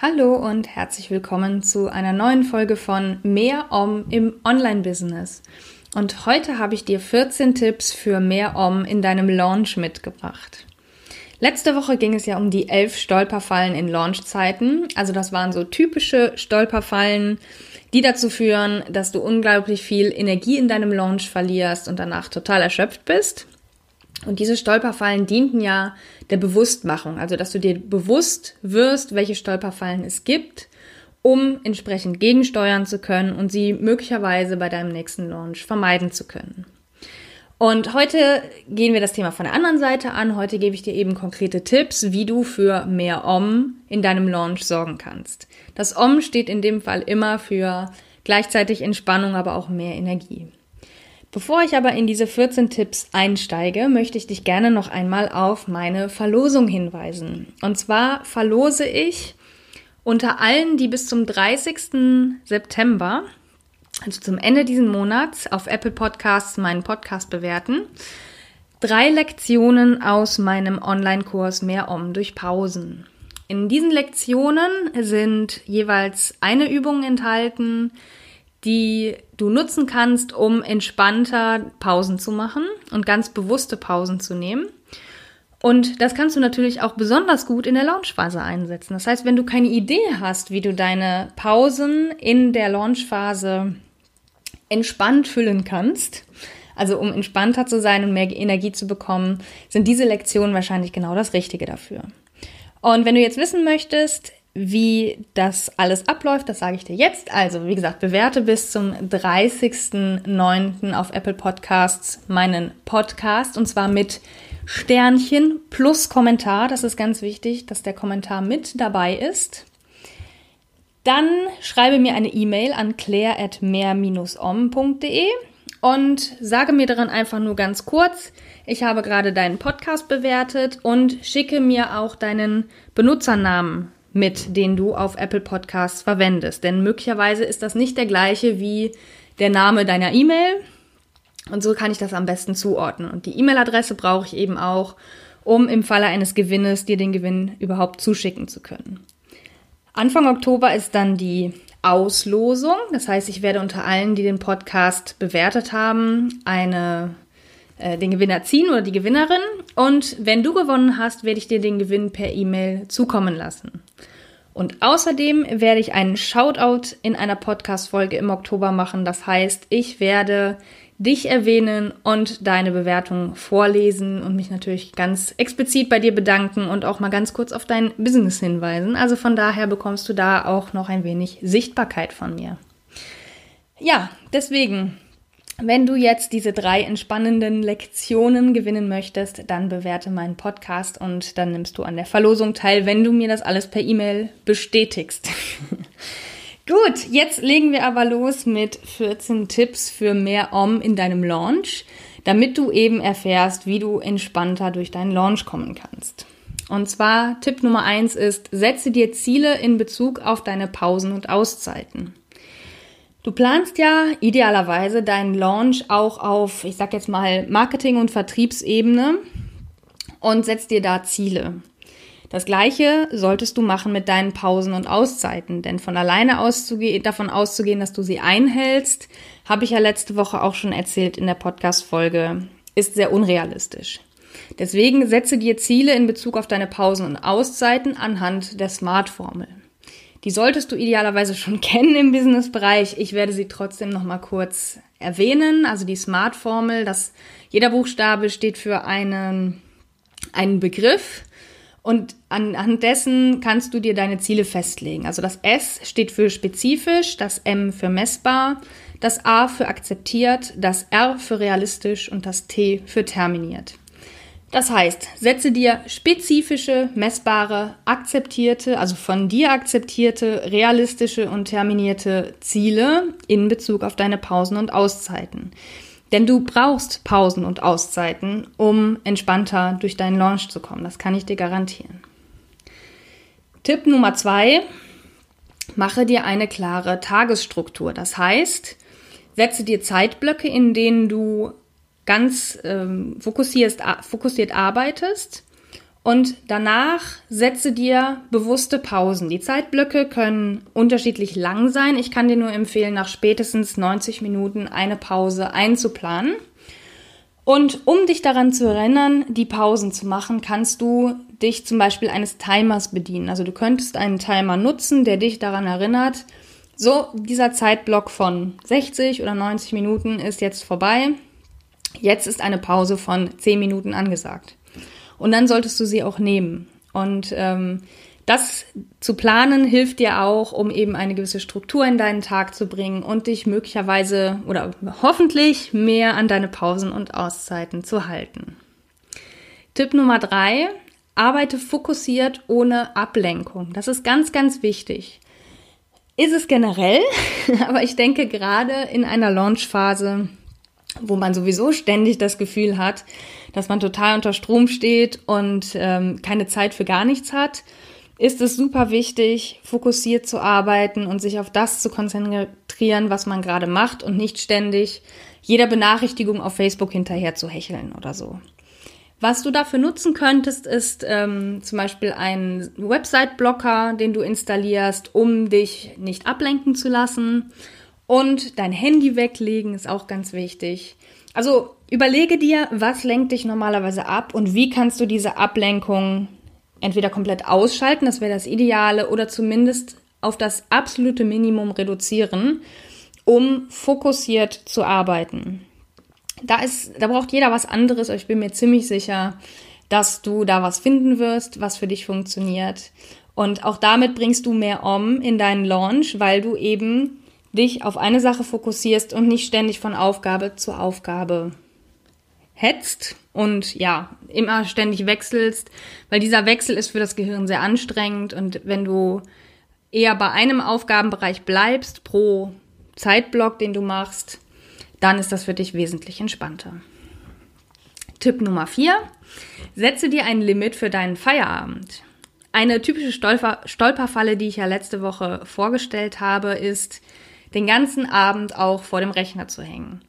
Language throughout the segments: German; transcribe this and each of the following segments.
Hallo und herzlich willkommen zu einer neuen Folge von Mehr Om im Online-Business. Und heute habe ich dir 14 Tipps für mehr Om in deinem Launch mitgebracht. Letzte Woche ging es ja um die elf Stolperfallen in Launchzeiten. Also das waren so typische Stolperfallen, die dazu führen, dass du unglaublich viel Energie in deinem Launch verlierst und danach total erschöpft bist. Und diese Stolperfallen dienten ja der Bewusstmachung, also dass du dir bewusst wirst, welche Stolperfallen es gibt, um entsprechend gegensteuern zu können und sie möglicherweise bei deinem nächsten Launch vermeiden zu können. Und heute gehen wir das Thema von der anderen Seite an. Heute gebe ich dir eben konkrete Tipps, wie du für mehr Om in deinem Launch sorgen kannst. Das Om steht in dem Fall immer für gleichzeitig Entspannung, aber auch mehr Energie. Bevor ich aber in diese 14 Tipps einsteige, möchte ich dich gerne noch einmal auf meine Verlosung hinweisen. Und zwar verlose ich unter allen, die bis zum 30. September, also zum Ende diesen Monats, auf Apple Podcasts meinen Podcast bewerten, drei Lektionen aus meinem Online-Kurs Mehr Om durch Pausen. In diesen Lektionen sind jeweils eine Übung enthalten, die du nutzen kannst, um entspannter Pausen zu machen und ganz bewusste Pausen zu nehmen. Und das kannst du natürlich auch besonders gut in der Launchphase einsetzen. Das heißt, wenn du keine Idee hast, wie du deine Pausen in der Launchphase entspannt füllen kannst, also um entspannter zu sein und mehr Energie zu bekommen, sind diese Lektionen wahrscheinlich genau das Richtige dafür. Und wenn du jetzt wissen möchtest, wie das alles abläuft, das sage ich dir jetzt. Also, wie gesagt, bewerte bis zum 30.09. auf Apple Podcasts meinen Podcast und zwar mit Sternchen plus Kommentar. Das ist ganz wichtig, dass der Kommentar mit dabei ist. Dann schreibe mir eine E-Mail an claire.mehr-om.de und sage mir daran einfach nur ganz kurz, ich habe gerade deinen Podcast bewertet und schicke mir auch deinen Benutzernamen mit, den du auf Apple Podcasts verwendest. Denn möglicherweise ist das nicht der gleiche wie der Name deiner E-Mail. Und so kann ich das am besten zuordnen. Und die E-Mail-Adresse brauche ich eben auch, um im Falle eines Gewinnes dir den Gewinn überhaupt zuschicken zu können. Anfang Oktober ist dann die Auslosung. Das heißt, ich werde unter allen, die den Podcast bewertet haben, eine äh, den Gewinner ziehen oder die Gewinnerin. Und wenn du gewonnen hast, werde ich dir den Gewinn per E-Mail zukommen lassen. Und außerdem werde ich einen Shoutout in einer Podcast-Folge im Oktober machen. Das heißt, ich werde dich erwähnen und deine Bewertung vorlesen und mich natürlich ganz explizit bei dir bedanken und auch mal ganz kurz auf dein Business hinweisen. Also von daher bekommst du da auch noch ein wenig Sichtbarkeit von mir. Ja, deswegen wenn du jetzt diese drei entspannenden Lektionen gewinnen möchtest, dann bewerte meinen Podcast und dann nimmst du an der Verlosung teil, wenn du mir das alles per E-Mail bestätigst. Gut, jetzt legen wir aber los mit 14 Tipps für mehr Om in deinem Launch, damit du eben erfährst, wie du entspannter durch deinen Launch kommen kannst. Und zwar Tipp Nummer eins ist, setze dir Ziele in Bezug auf deine Pausen und Auszeiten. Du planst ja idealerweise deinen Launch auch auf, ich sag jetzt mal, Marketing- und Vertriebsebene und setzt dir da Ziele. Das gleiche solltest du machen mit deinen Pausen und Auszeiten, denn von alleine auszuge davon auszugehen, dass du sie einhältst, habe ich ja letzte Woche auch schon erzählt in der Podcast-Folge, ist sehr unrealistisch. Deswegen setze dir Ziele in Bezug auf deine Pausen und Auszeiten anhand der Smart-Formel. Die solltest du idealerweise schon kennen im Businessbereich. Ich werde sie trotzdem noch mal kurz erwähnen. Also die Smart-Formel, dass jeder Buchstabe steht für einen, einen Begriff und anhand dessen kannst du dir deine Ziele festlegen. Also das S steht für spezifisch, das M für messbar, das A für akzeptiert, das R für realistisch und das T für terminiert. Das heißt, setze dir spezifische, messbare, akzeptierte, also von dir akzeptierte, realistische und terminierte Ziele in Bezug auf deine Pausen und Auszeiten. Denn du brauchst Pausen und Auszeiten, um entspannter durch deinen Launch zu kommen. Das kann ich dir garantieren. Tipp Nummer zwei, mache dir eine klare Tagesstruktur. Das heißt, setze dir Zeitblöcke, in denen du ganz ähm, fokussiert, fokussiert arbeitest und danach setze dir bewusste Pausen. Die Zeitblöcke können unterschiedlich lang sein. Ich kann dir nur empfehlen, nach spätestens 90 Minuten eine Pause einzuplanen. Und um dich daran zu erinnern, die Pausen zu machen, kannst du dich zum Beispiel eines Timers bedienen. Also du könntest einen Timer nutzen, der dich daran erinnert, so dieser Zeitblock von 60 oder 90 Minuten ist jetzt vorbei. Jetzt ist eine Pause von 10 Minuten angesagt. Und dann solltest du sie auch nehmen. Und ähm, das zu planen hilft dir auch, um eben eine gewisse Struktur in deinen Tag zu bringen und dich möglicherweise oder hoffentlich mehr an deine Pausen und Auszeiten zu halten. Tipp Nummer drei, arbeite fokussiert ohne Ablenkung. Das ist ganz, ganz wichtig. Ist es generell, aber ich denke gerade in einer Launchphase, wo man sowieso ständig das Gefühl hat, dass man total unter Strom steht und ähm, keine Zeit für gar nichts hat, ist es super wichtig, fokussiert zu arbeiten und sich auf das zu konzentrieren, was man gerade macht und nicht ständig jeder Benachrichtigung auf Facebook hinterher zu hecheln oder so. Was du dafür nutzen könntest, ist ähm, zum Beispiel ein Website-Blocker, den du installierst, um dich nicht ablenken zu lassen. Und dein Handy weglegen ist auch ganz wichtig. Also überlege dir, was lenkt dich normalerweise ab und wie kannst du diese Ablenkung entweder komplett ausschalten, das wäre das Ideale, oder zumindest auf das absolute Minimum reduzieren, um fokussiert zu arbeiten. Da ist, da braucht jeder was anderes, aber ich bin mir ziemlich sicher, dass du da was finden wirst, was für dich funktioniert. Und auch damit bringst du mehr Om in deinen Launch, weil du eben dich auf eine Sache fokussierst und nicht ständig von Aufgabe zu Aufgabe hetzt und ja, immer ständig wechselst, weil dieser Wechsel ist für das Gehirn sehr anstrengend und wenn du eher bei einem Aufgabenbereich bleibst pro Zeitblock, den du machst, dann ist das für dich wesentlich entspannter. Tipp Nummer 4. Setze dir ein Limit für deinen Feierabend. Eine typische Stolper Stolperfalle, die ich ja letzte Woche vorgestellt habe, ist, den ganzen Abend auch vor dem Rechner zu hängen.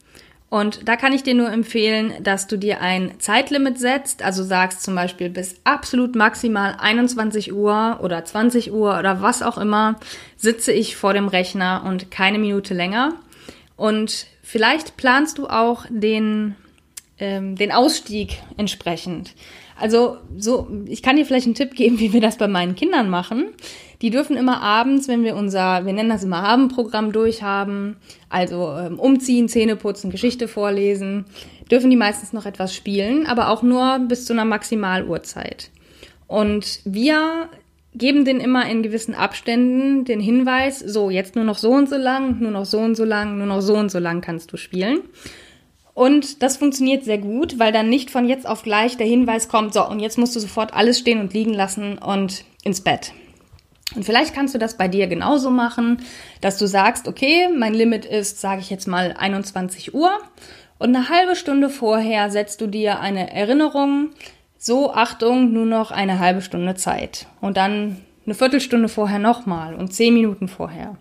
Und da kann ich dir nur empfehlen, dass du dir ein Zeitlimit setzt, also sagst zum Beispiel bis absolut maximal 21 Uhr oder 20 Uhr oder was auch immer, sitze ich vor dem Rechner und keine Minute länger. Und vielleicht planst du auch den, ähm, den Ausstieg entsprechend. Also so, ich kann dir vielleicht einen Tipp geben, wie wir das bei meinen Kindern machen. Die dürfen immer abends, wenn wir unser, wir nennen das immer Abendprogramm durchhaben, also ähm, umziehen, Zähne putzen, Geschichte vorlesen, dürfen die meistens noch etwas spielen, aber auch nur bis zu einer Maximaluhrzeit. Und wir geben den immer in gewissen Abständen den Hinweis, so jetzt nur noch so und so lang, nur noch so und so lang, nur noch so und so lang kannst du spielen. Und das funktioniert sehr gut, weil dann nicht von jetzt auf gleich der Hinweis kommt, so und jetzt musst du sofort alles stehen und liegen lassen und ins Bett. Und vielleicht kannst du das bei dir genauso machen, dass du sagst, okay, mein Limit ist, sage ich jetzt mal 21 Uhr und eine halbe Stunde vorher setzt du dir eine Erinnerung, so Achtung, nur noch eine halbe Stunde Zeit und dann eine Viertelstunde vorher nochmal und zehn Minuten vorher.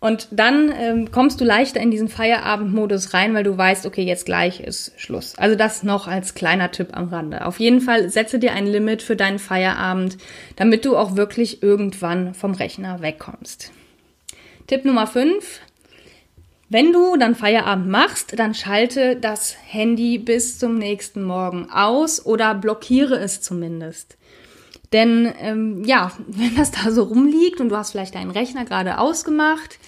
Und dann ähm, kommst du leichter in diesen Feierabendmodus rein, weil du weißt, okay, jetzt gleich ist Schluss. Also das noch als kleiner Tipp am Rande. Auf jeden Fall setze dir ein Limit für deinen Feierabend, damit du auch wirklich irgendwann vom Rechner wegkommst. Tipp Nummer 5. Wenn du dann Feierabend machst, dann schalte das Handy bis zum nächsten Morgen aus oder blockiere es zumindest. Denn ähm, ja, wenn das da so rumliegt und du hast vielleicht deinen Rechner gerade ausgemacht,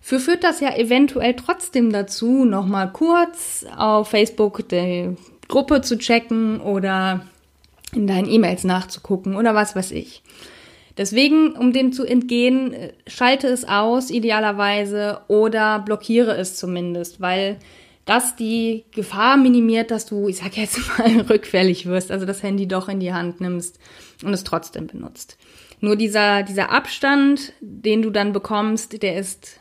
führt das ja eventuell trotzdem dazu, nochmal kurz auf Facebook die Gruppe zu checken oder in deinen E-Mails nachzugucken oder was weiß ich. Deswegen, um dem zu entgehen, schalte es aus, idealerweise, oder blockiere es zumindest, weil das die Gefahr minimiert, dass du, ich sag jetzt mal, rückfällig wirst, also das Handy doch in die Hand nimmst und es trotzdem benutzt. Nur dieser, dieser Abstand, den du dann bekommst, der ist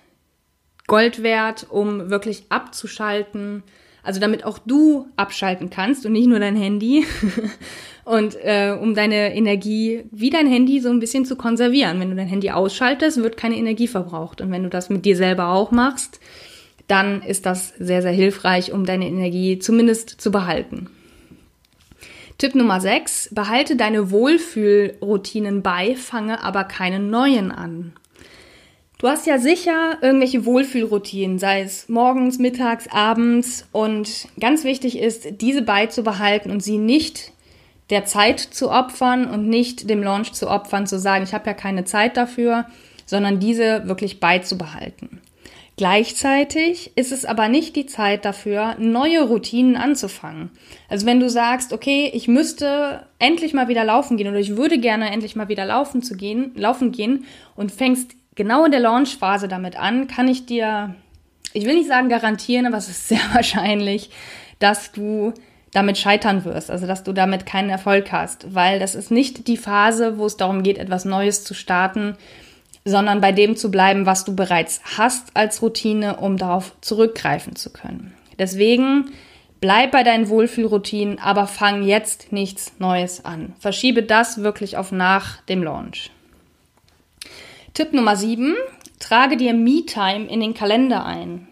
Gold wert, um wirklich abzuschalten. Also damit auch du abschalten kannst und nicht nur dein Handy. und äh, um deine Energie wie dein Handy so ein bisschen zu konservieren. Wenn du dein Handy ausschaltest, wird keine Energie verbraucht. Und wenn du das mit dir selber auch machst, dann ist das sehr, sehr hilfreich, um deine Energie zumindest zu behalten. Tipp Nummer 6, behalte deine Wohlfühlroutinen bei, fange aber keine neuen an. Du hast ja sicher irgendwelche Wohlfühlroutinen, sei es morgens, mittags, abends und ganz wichtig ist, diese beizubehalten und sie nicht der Zeit zu opfern und nicht dem Launch zu opfern, zu sagen, ich habe ja keine Zeit dafür, sondern diese wirklich beizubehalten. Gleichzeitig ist es aber nicht die Zeit dafür, neue Routinen anzufangen. Also wenn du sagst, okay, ich müsste endlich mal wieder laufen gehen oder ich würde gerne endlich mal wieder laufen zu gehen, laufen gehen und fängst genau in der Launchphase damit an, kann ich dir, ich will nicht sagen garantieren, aber es ist sehr wahrscheinlich, dass du damit scheitern wirst, also dass du damit keinen Erfolg hast, weil das ist nicht die Phase, wo es darum geht, etwas Neues zu starten, sondern bei dem zu bleiben, was du bereits hast als Routine, um darauf zurückgreifen zu können. Deswegen bleib bei deinen Wohlfühlroutinen, aber fang jetzt nichts Neues an. Verschiebe das wirklich auf nach dem Launch. Tipp Nummer 7. Trage dir Me-Time in den Kalender ein.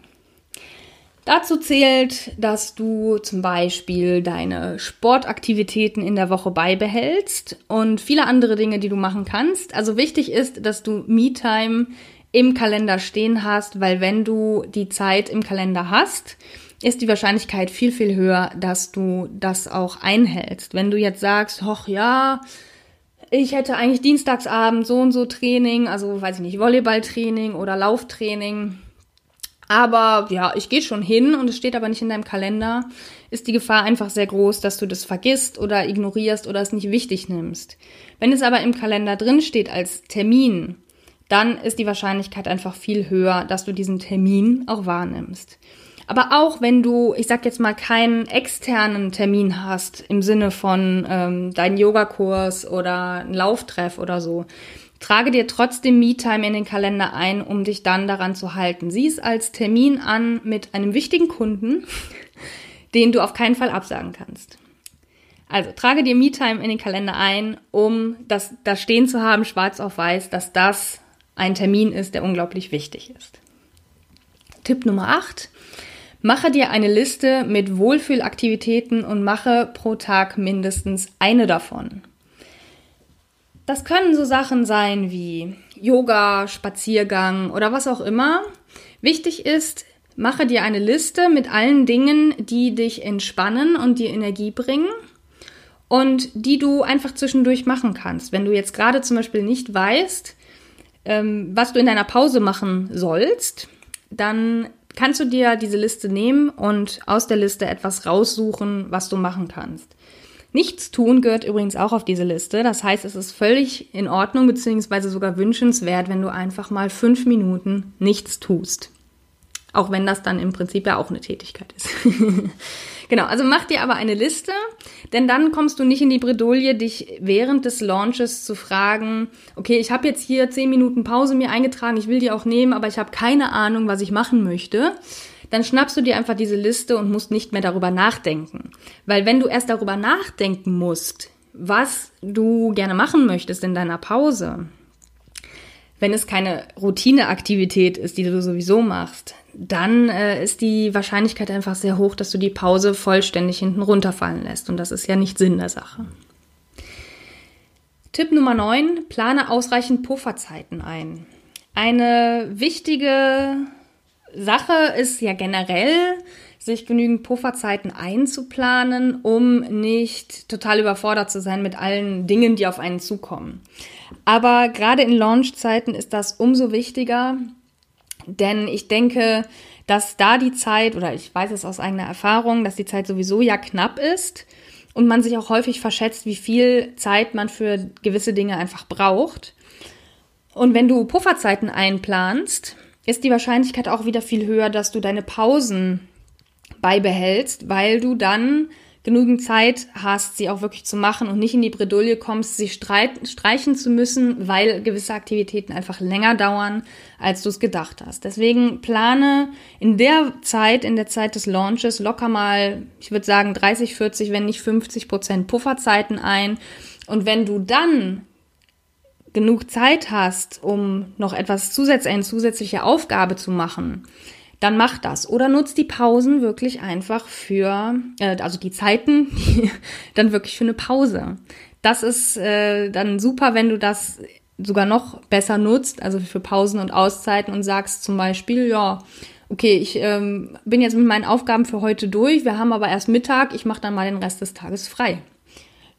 Dazu zählt, dass du zum Beispiel deine Sportaktivitäten in der Woche beibehältst und viele andere Dinge, die du machen kannst. Also wichtig ist, dass du Me-Time im Kalender stehen hast, weil wenn du die Zeit im Kalender hast, ist die Wahrscheinlichkeit viel, viel höher, dass du das auch einhältst. Wenn du jetzt sagst, hoch ja, ich hätte eigentlich Dienstagsabend so und so Training, also weiß ich nicht, Volleyballtraining oder Lauftraining, aber ja, ich gehe schon hin und es steht aber nicht in deinem Kalender, ist die Gefahr einfach sehr groß, dass du das vergisst oder ignorierst oder es nicht wichtig nimmst. Wenn es aber im Kalender drin steht als Termin, dann ist die Wahrscheinlichkeit einfach viel höher, dass du diesen Termin auch wahrnimmst. Aber auch wenn du, ich sag jetzt mal, keinen externen Termin hast im Sinne von ähm, deinen Yogakurs oder einen Lauftreff oder so, Trage dir trotzdem Me-Time in den Kalender ein, um dich dann daran zu halten. Sieh es als Termin an mit einem wichtigen Kunden, den du auf keinen Fall absagen kannst. Also trage dir Me-Time in den Kalender ein, um das da stehen zu haben, schwarz auf weiß, dass das ein Termin ist, der unglaublich wichtig ist. Tipp Nummer 8. Mache dir eine Liste mit Wohlfühlaktivitäten und mache pro Tag mindestens eine davon. Das können so Sachen sein wie Yoga, Spaziergang oder was auch immer. Wichtig ist, mache dir eine Liste mit allen Dingen, die dich entspannen und dir Energie bringen und die du einfach zwischendurch machen kannst. Wenn du jetzt gerade zum Beispiel nicht weißt, ähm, was du in deiner Pause machen sollst, dann kannst du dir diese Liste nehmen und aus der Liste etwas raussuchen, was du machen kannst. Nichts tun gehört übrigens auch auf diese Liste. Das heißt, es ist völlig in Ordnung beziehungsweise sogar wünschenswert, wenn du einfach mal fünf Minuten nichts tust. Auch wenn das dann im Prinzip ja auch eine Tätigkeit ist. genau, also mach dir aber eine Liste, denn dann kommst du nicht in die Bredouille, dich während des Launches zu fragen, okay, ich habe jetzt hier zehn Minuten Pause mir eingetragen, ich will die auch nehmen, aber ich habe keine Ahnung, was ich machen möchte dann schnappst du dir einfach diese Liste und musst nicht mehr darüber nachdenken. Weil wenn du erst darüber nachdenken musst, was du gerne machen möchtest in deiner Pause, wenn es keine Routineaktivität ist, die du sowieso machst, dann äh, ist die Wahrscheinlichkeit einfach sehr hoch, dass du die Pause vollständig hinten runterfallen lässt. Und das ist ja nicht Sinn der Sache. Tipp Nummer 9, plane ausreichend Pufferzeiten ein. Eine wichtige Sache ist ja generell, sich genügend Pufferzeiten einzuplanen, um nicht total überfordert zu sein mit allen Dingen, die auf einen zukommen. Aber gerade in Launchzeiten ist das umso wichtiger, denn ich denke, dass da die Zeit, oder ich weiß es aus eigener Erfahrung, dass die Zeit sowieso ja knapp ist und man sich auch häufig verschätzt, wie viel Zeit man für gewisse Dinge einfach braucht. Und wenn du Pufferzeiten einplanst, ist die Wahrscheinlichkeit auch wieder viel höher, dass du deine Pausen beibehältst, weil du dann genügend Zeit hast, sie auch wirklich zu machen und nicht in die Bredouille kommst, sie streichen zu müssen, weil gewisse Aktivitäten einfach länger dauern, als du es gedacht hast. Deswegen plane in der Zeit, in der Zeit des Launches locker mal, ich würde sagen 30, 40, wenn nicht 50 Prozent Pufferzeiten ein. Und wenn du dann genug Zeit hast, um noch etwas zusätzlich, eine zusätzliche Aufgabe zu machen, dann mach das. Oder nutz die Pausen wirklich einfach für, äh, also die Zeiten, dann wirklich für eine Pause. Das ist äh, dann super, wenn du das sogar noch besser nutzt, also für Pausen und Auszeiten und sagst zum Beispiel, ja, okay, ich ähm, bin jetzt mit meinen Aufgaben für heute durch, wir haben aber erst Mittag, ich mache dann mal den Rest des Tages frei.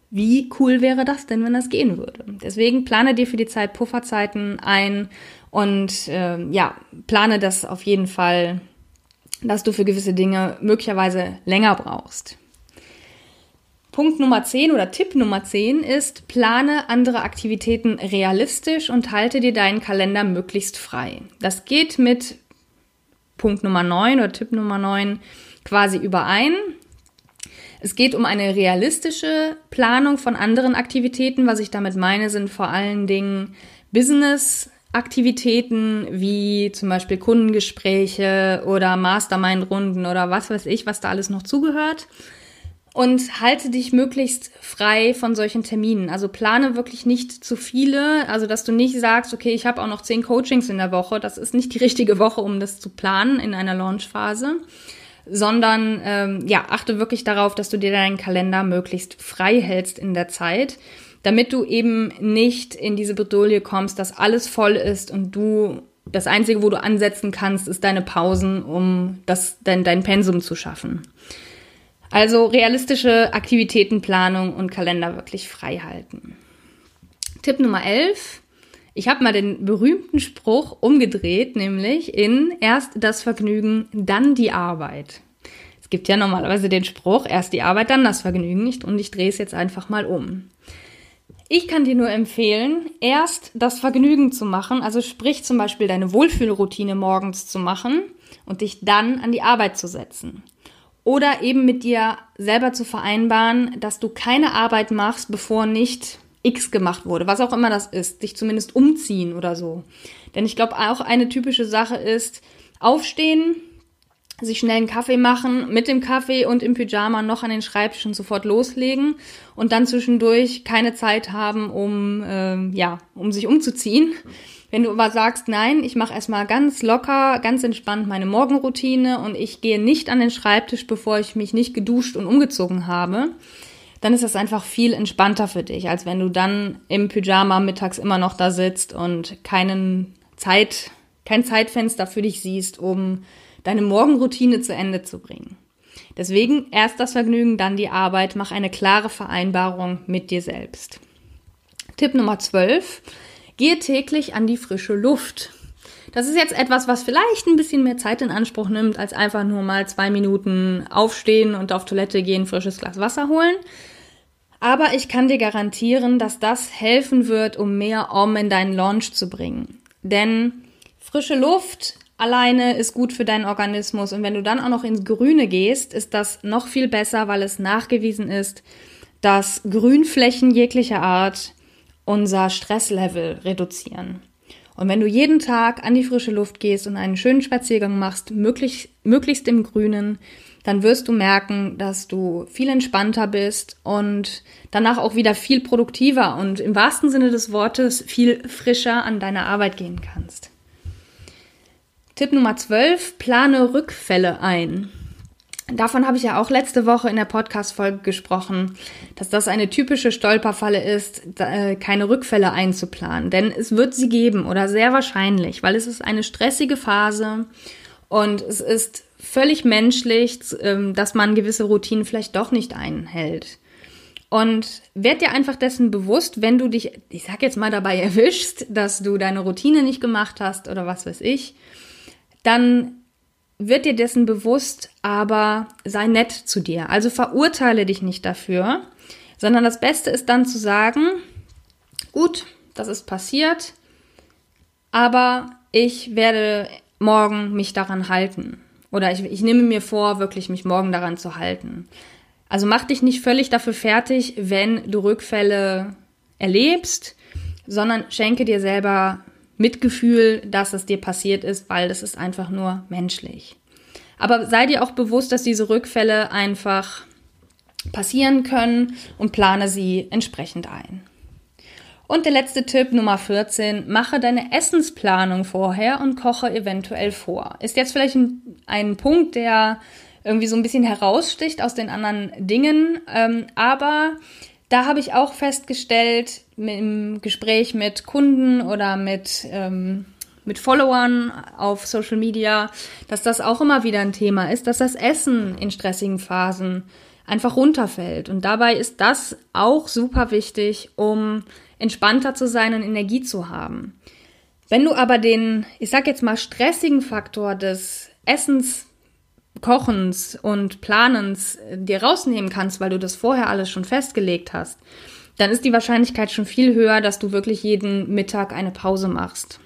Wie cool wäre das denn, wenn das gehen würde? Deswegen plane dir für die Zeit Pufferzeiten ein und äh, ja, plane das auf jeden Fall, dass du für gewisse Dinge möglicherweise länger brauchst. Punkt Nummer 10 oder Tipp Nummer 10 ist, plane andere Aktivitäten realistisch und halte dir deinen Kalender möglichst frei. Das geht mit Punkt Nummer 9 oder Tipp Nummer 9 quasi überein. Es geht um eine realistische Planung von anderen Aktivitäten. Was ich damit meine, sind vor allen Dingen Business Aktivitäten wie zum Beispiel Kundengespräche oder Mastermind-Runden oder was weiß ich, was da alles noch zugehört. Und halte dich möglichst frei von solchen Terminen. Also plane wirklich nicht zu viele. Also dass du nicht sagst, okay, ich habe auch noch zehn Coachings in der Woche. Das ist nicht die richtige Woche, um das zu planen in einer Launchphase. Sondern ähm, ja, achte wirklich darauf, dass du dir deinen Kalender möglichst frei hältst in der Zeit damit du eben nicht in diese Bredouille kommst, dass alles voll ist und du das Einzige, wo du ansetzen kannst, ist deine Pausen, um das, dein, dein Pensum zu schaffen. Also realistische Aktivitätenplanung und Kalender wirklich frei halten. Tipp Nummer 11. Ich habe mal den berühmten Spruch umgedreht, nämlich in erst das Vergnügen, dann die Arbeit. Es gibt ja normalerweise den Spruch, erst die Arbeit, dann das Vergnügen und ich drehe es jetzt einfach mal um. Ich kann dir nur empfehlen, erst das Vergnügen zu machen, also sprich zum Beispiel deine Wohlfühlroutine morgens zu machen und dich dann an die Arbeit zu setzen. Oder eben mit dir selber zu vereinbaren, dass du keine Arbeit machst, bevor nicht X gemacht wurde, was auch immer das ist, dich zumindest umziehen oder so. Denn ich glaube, auch eine typische Sache ist, aufstehen, sich schnell einen Kaffee machen, mit dem Kaffee und im Pyjama noch an den Schreibtisch und sofort loslegen und dann zwischendurch keine Zeit haben, um ähm, ja, um sich umzuziehen. Wenn du aber sagst, nein, ich mache erstmal ganz locker, ganz entspannt meine Morgenroutine und ich gehe nicht an den Schreibtisch, bevor ich mich nicht geduscht und umgezogen habe, dann ist das einfach viel entspannter für dich, als wenn du dann im Pyjama mittags immer noch da sitzt und keinen Zeit, kein Zeitfenster für dich siehst, um deine Morgenroutine zu Ende zu bringen. Deswegen erst das Vergnügen, dann die Arbeit, mach eine klare Vereinbarung mit dir selbst. Tipp Nummer 12. Gehe täglich an die frische Luft. Das ist jetzt etwas, was vielleicht ein bisschen mehr Zeit in Anspruch nimmt, als einfach nur mal zwei Minuten aufstehen und auf Toilette gehen, frisches Glas Wasser holen. Aber ich kann dir garantieren, dass das helfen wird, um mehr Om in deinen Launch zu bringen. Denn frische Luft alleine ist gut für deinen Organismus. Und wenn du dann auch noch ins Grüne gehst, ist das noch viel besser, weil es nachgewiesen ist, dass Grünflächen jeglicher Art unser Stresslevel reduzieren. Und wenn du jeden Tag an die frische Luft gehst und einen schönen Spaziergang machst, möglichst, möglichst im Grünen, dann wirst du merken, dass du viel entspannter bist und danach auch wieder viel produktiver und im wahrsten Sinne des Wortes viel frischer an deine Arbeit gehen kannst. Tipp Nummer 12, plane Rückfälle ein. Davon habe ich ja auch letzte Woche in der Podcast-Folge gesprochen, dass das eine typische Stolperfalle ist, äh, keine Rückfälle einzuplanen. Denn es wird sie geben oder sehr wahrscheinlich, weil es ist eine stressige Phase und es ist völlig menschlich, ähm, dass man gewisse Routinen vielleicht doch nicht einhält. Und werd dir einfach dessen bewusst, wenn du dich, ich sag jetzt mal dabei erwischst, dass du deine Routine nicht gemacht hast oder was weiß ich, dann wird dir dessen bewusst, aber sei nett zu dir. Also verurteile dich nicht dafür, sondern das Beste ist dann zu sagen, gut, das ist passiert, aber ich werde morgen mich daran halten. oder ich, ich nehme mir vor, wirklich mich morgen daran zu halten. Also mach dich nicht völlig dafür fertig, wenn du Rückfälle erlebst, sondern schenke dir selber Mitgefühl, dass es dir passiert ist, weil das ist einfach nur menschlich. Aber sei dir auch bewusst, dass diese Rückfälle einfach passieren können und plane sie entsprechend ein. Und der letzte Tipp Nummer 14, mache deine Essensplanung vorher und koche eventuell vor. Ist jetzt vielleicht ein, ein Punkt, der irgendwie so ein bisschen heraussticht aus den anderen Dingen, ähm, aber da habe ich auch festgestellt im Gespräch mit Kunden oder mit, ähm, mit Followern auf Social Media, dass das auch immer wieder ein Thema ist, dass das Essen in stressigen Phasen einfach runterfällt. Und dabei ist das auch super wichtig, um entspannter zu sein und Energie zu haben. Wenn du aber den, ich sag jetzt mal, stressigen Faktor des Essens, Kochens und Planens äh, dir rausnehmen kannst, weil du das vorher alles schon festgelegt hast, dann ist die Wahrscheinlichkeit schon viel höher, dass du wirklich jeden Mittag eine Pause machst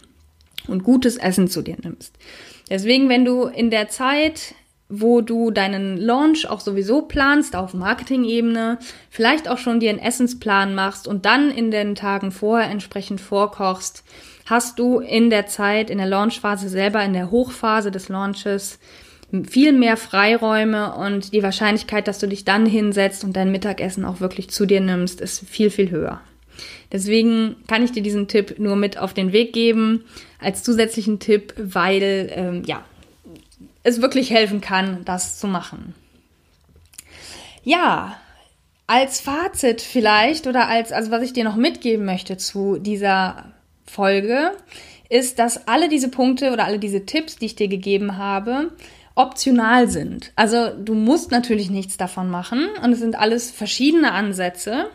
und gutes Essen zu dir nimmst. Deswegen, wenn du in der Zeit wo du deinen Launch auch sowieso planst auf Marketing-Ebene, vielleicht auch schon dir einen Essensplan machst und dann in den Tagen vorher entsprechend vorkochst, hast du in der Zeit, in der Launchphase selber, in der Hochphase des Launches viel mehr Freiräume und die Wahrscheinlichkeit, dass du dich dann hinsetzt und dein Mittagessen auch wirklich zu dir nimmst, ist viel, viel höher. Deswegen kann ich dir diesen Tipp nur mit auf den Weg geben als zusätzlichen Tipp, weil ähm, ja es wirklich helfen kann, das zu machen. Ja, als Fazit vielleicht oder als, also was ich dir noch mitgeben möchte zu dieser Folge, ist, dass alle diese Punkte oder alle diese Tipps, die ich dir gegeben habe, optional sind. Also du musst natürlich nichts davon machen und es sind alles verschiedene Ansätze.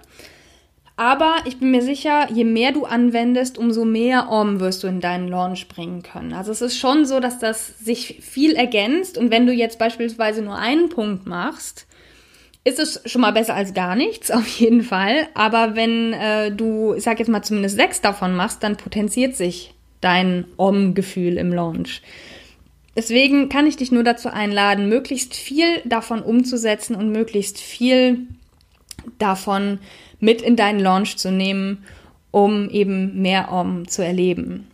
Aber ich bin mir sicher, je mehr du anwendest, umso mehr Om wirst du in deinen Launch bringen können. Also es ist schon so, dass das sich viel ergänzt. Und wenn du jetzt beispielsweise nur einen Punkt machst, ist es schon mal besser als gar nichts, auf jeden Fall. Aber wenn äh, du, ich sag jetzt mal, zumindest sechs davon machst, dann potenziert sich dein Om-Gefühl im Launch. Deswegen kann ich dich nur dazu einladen, möglichst viel davon umzusetzen und möglichst viel davon mit in deinen Launch zu nehmen, um eben mehr Om zu erleben.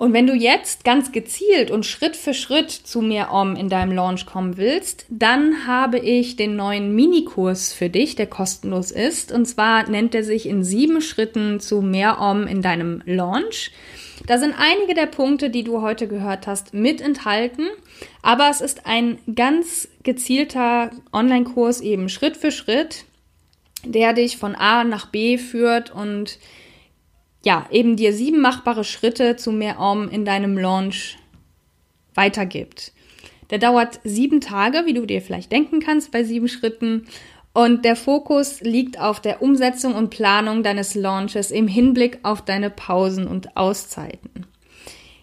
Und wenn du jetzt ganz gezielt und Schritt für Schritt zu mehr Om in deinem Launch kommen willst, dann habe ich den neuen Minikurs für dich, der kostenlos ist. Und zwar nennt er sich in sieben Schritten zu mehr Om in deinem Launch. Da sind einige der Punkte, die du heute gehört hast, mit enthalten. Aber es ist ein ganz gezielter Online-Kurs eben Schritt für Schritt, der dich von A nach B führt und ja, eben dir sieben machbare Schritte zu mehr Om in deinem Launch weitergibt. Der dauert sieben Tage, wie du dir vielleicht denken kannst bei sieben Schritten. Und der Fokus liegt auf der Umsetzung und Planung deines Launches im Hinblick auf deine Pausen und Auszeiten.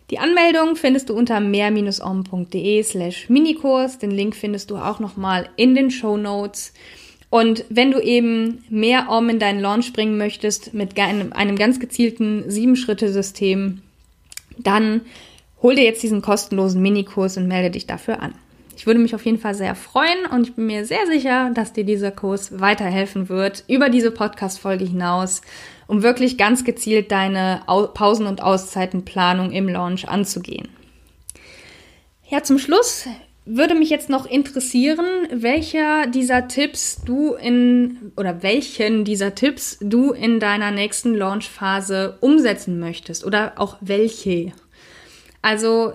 Die Anmeldung findest du unter mehr-om.de slash Minikurs. Den Link findest du auch nochmal in den Show Notes. Und wenn du eben mehr Om in deinen Launch bringen möchtest mit einem, ganz gezielten Sieben-Schritte-System, dann hol dir jetzt diesen kostenlosen Minikurs und melde dich dafür an. Ich würde mich auf jeden Fall sehr freuen und ich bin mir sehr sicher, dass dir dieser Kurs weiterhelfen wird über diese Podcast-Folge hinaus, um wirklich ganz gezielt deine Pausen- und Auszeitenplanung im Launch anzugehen. Ja, zum Schluss würde mich jetzt noch interessieren, welcher dieser Tipps du in oder welchen dieser Tipps du in deiner nächsten Launchphase umsetzen möchtest oder auch welche. Also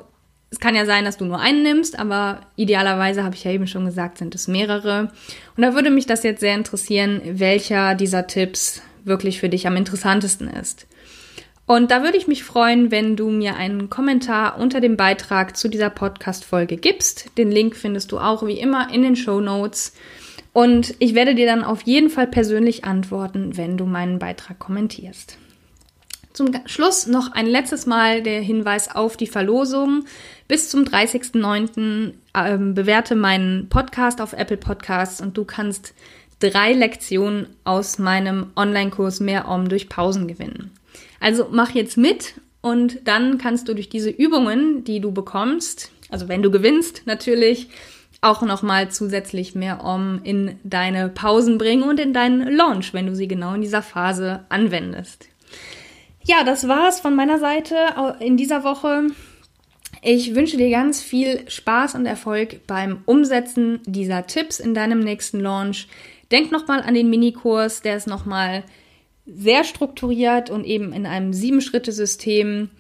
es kann ja sein, dass du nur einen nimmst, aber idealerweise habe ich ja eben schon gesagt, sind es mehrere. Und da würde mich das jetzt sehr interessieren, welcher dieser Tipps wirklich für dich am interessantesten ist. Und da würde ich mich freuen, wenn du mir einen Kommentar unter dem Beitrag zu dieser Podcast-Folge gibst. Den Link findest du auch wie immer in den Show Notes. Und ich werde dir dann auf jeden Fall persönlich antworten, wenn du meinen Beitrag kommentierst. Zum Schluss noch ein letztes Mal der Hinweis auf die Verlosung. Bis zum 30.09. Ähm, bewerte meinen Podcast auf Apple Podcasts und du kannst drei Lektionen aus meinem Online-Kurs Mehr Om durch Pausen gewinnen. Also mach jetzt mit und dann kannst du durch diese Übungen, die du bekommst, also wenn du gewinnst natürlich, auch nochmal zusätzlich mehr Om in deine Pausen bringen und in deinen Launch, wenn du sie genau in dieser Phase anwendest. Ja, das war's von meiner Seite in dieser Woche. Ich wünsche dir ganz viel Spaß und Erfolg beim Umsetzen dieser Tipps in deinem nächsten Launch. Denk nochmal an den Minikurs, der ist nochmal sehr strukturiert und eben in einem Sieben-Schritte-System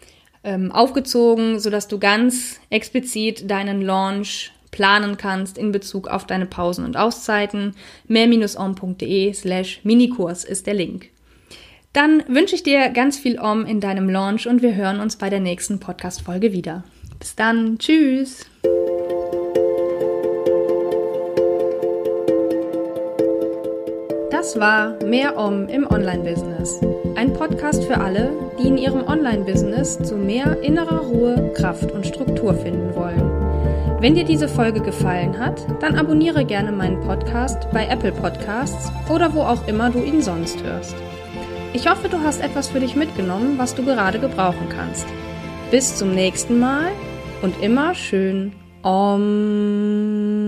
ähm, aufgezogen, sodass du ganz explizit deinen Launch planen kannst in Bezug auf deine Pausen und Auszeiten. mehr-on.de slash Minikurs ist der Link. Dann wünsche ich dir ganz viel Om in deinem Launch und wir hören uns bei der nächsten Podcast-Folge wieder. Bis dann. Tschüss. Das war Mehr Om im Online-Business. Ein Podcast für alle, die in ihrem Online-Business zu mehr innerer Ruhe, Kraft und Struktur finden wollen. Wenn dir diese Folge gefallen hat, dann abonniere gerne meinen Podcast bei Apple Podcasts oder wo auch immer du ihn sonst hörst. Ich hoffe, du hast etwas für dich mitgenommen, was du gerade gebrauchen kannst. Bis zum nächsten Mal und immer schön Om.